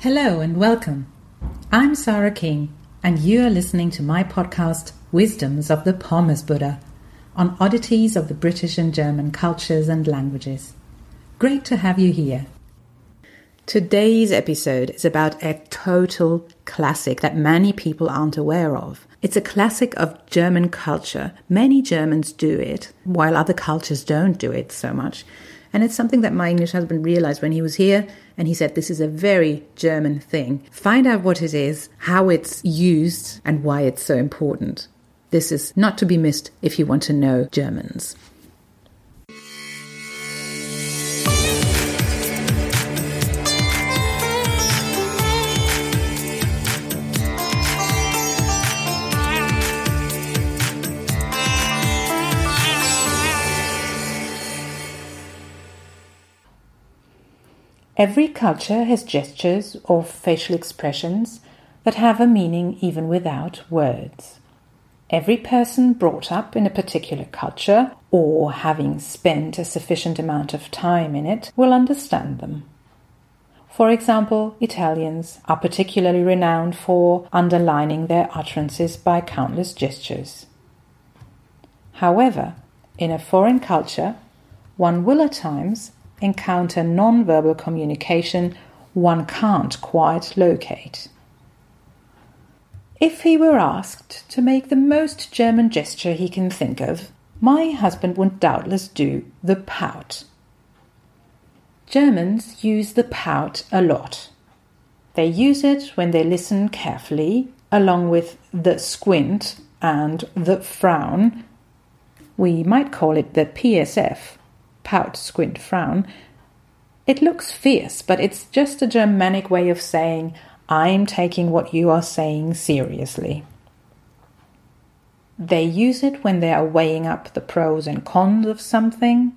Hello and welcome. I'm Sarah King, and you are listening to my podcast, Wisdoms of the Pommes Buddha, on oddities of the British and German cultures and languages. Great to have you here. Today's episode is about a total classic that many people aren't aware of. It's a classic of German culture. Many Germans do it, while other cultures don't do it so much. And it's something that my English husband realized when he was here and he said, This is a very German thing. Find out what it is, how it's used, and why it's so important. This is not to be missed if you want to know Germans. Every culture has gestures or facial expressions that have a meaning even without words. Every person brought up in a particular culture or having spent a sufficient amount of time in it will understand them. For example, Italians are particularly renowned for underlining their utterances by countless gestures. However, in a foreign culture, one will at times encounter non-verbal communication one can't quite locate. If he were asked to make the most German gesture he can think of, my husband would doubtless do the pout. Germans use the pout a lot. They use it when they listen carefully, along with the squint and the frown. We might call it the PSF pout, squint, frown. It looks fierce, but it's just a Germanic way of saying, I'm taking what you are saying seriously. They use it when they are weighing up the pros and cons of something.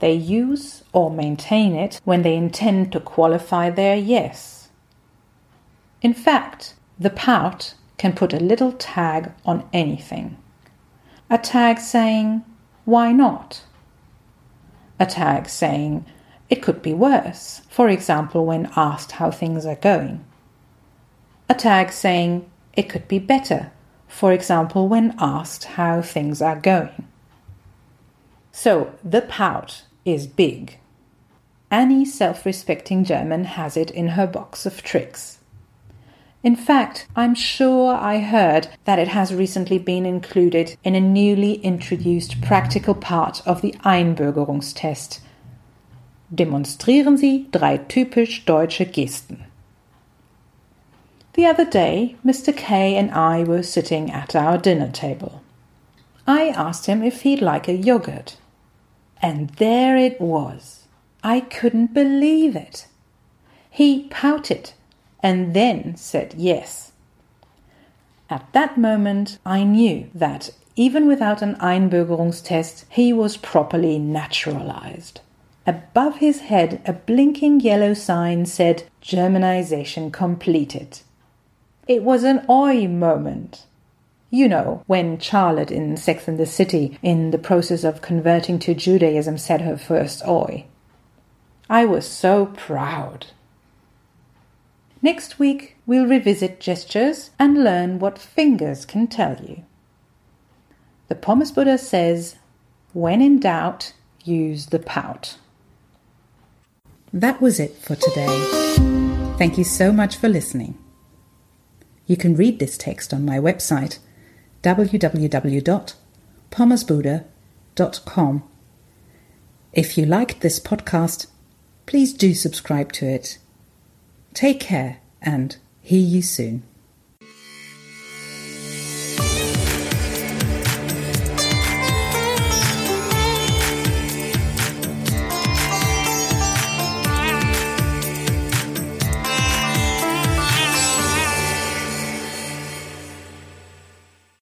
They use or maintain it when they intend to qualify their yes. In fact, the pout can put a little tag on anything. A tag saying, why not? A tag saying it could be worse, for example, when asked how things are going. A tag saying it could be better, for example, when asked how things are going. So the pout is big. Any self respecting German has it in her box of tricks. In fact, I'm sure I heard that it has recently been included in a newly introduced practical part of the Einbürgerungstest. Demonstrieren Sie drei typisch deutsche Gesten. The other day, Mr. K and I were sitting at our dinner table. I asked him if he'd like a yogurt. And there it was. I couldn't believe it. He pouted and then said yes. At that moment, I knew that even without an Einbürgerungstest, he was properly naturalized. Above his head, a blinking yellow sign said Germanization completed. It was an oi moment. You know, when Charlotte in Sex and the City, in the process of converting to Judaism, said her first oi. I was so proud. Next week, we'll revisit gestures and learn what fingers can tell you. The Pommes Buddha says, when in doubt, use the pout. That was it for today. Thank you so much for listening. You can read this text on my website www.pommesbuddha.com. If you liked this podcast, please do subscribe to it Take care and hear you soon.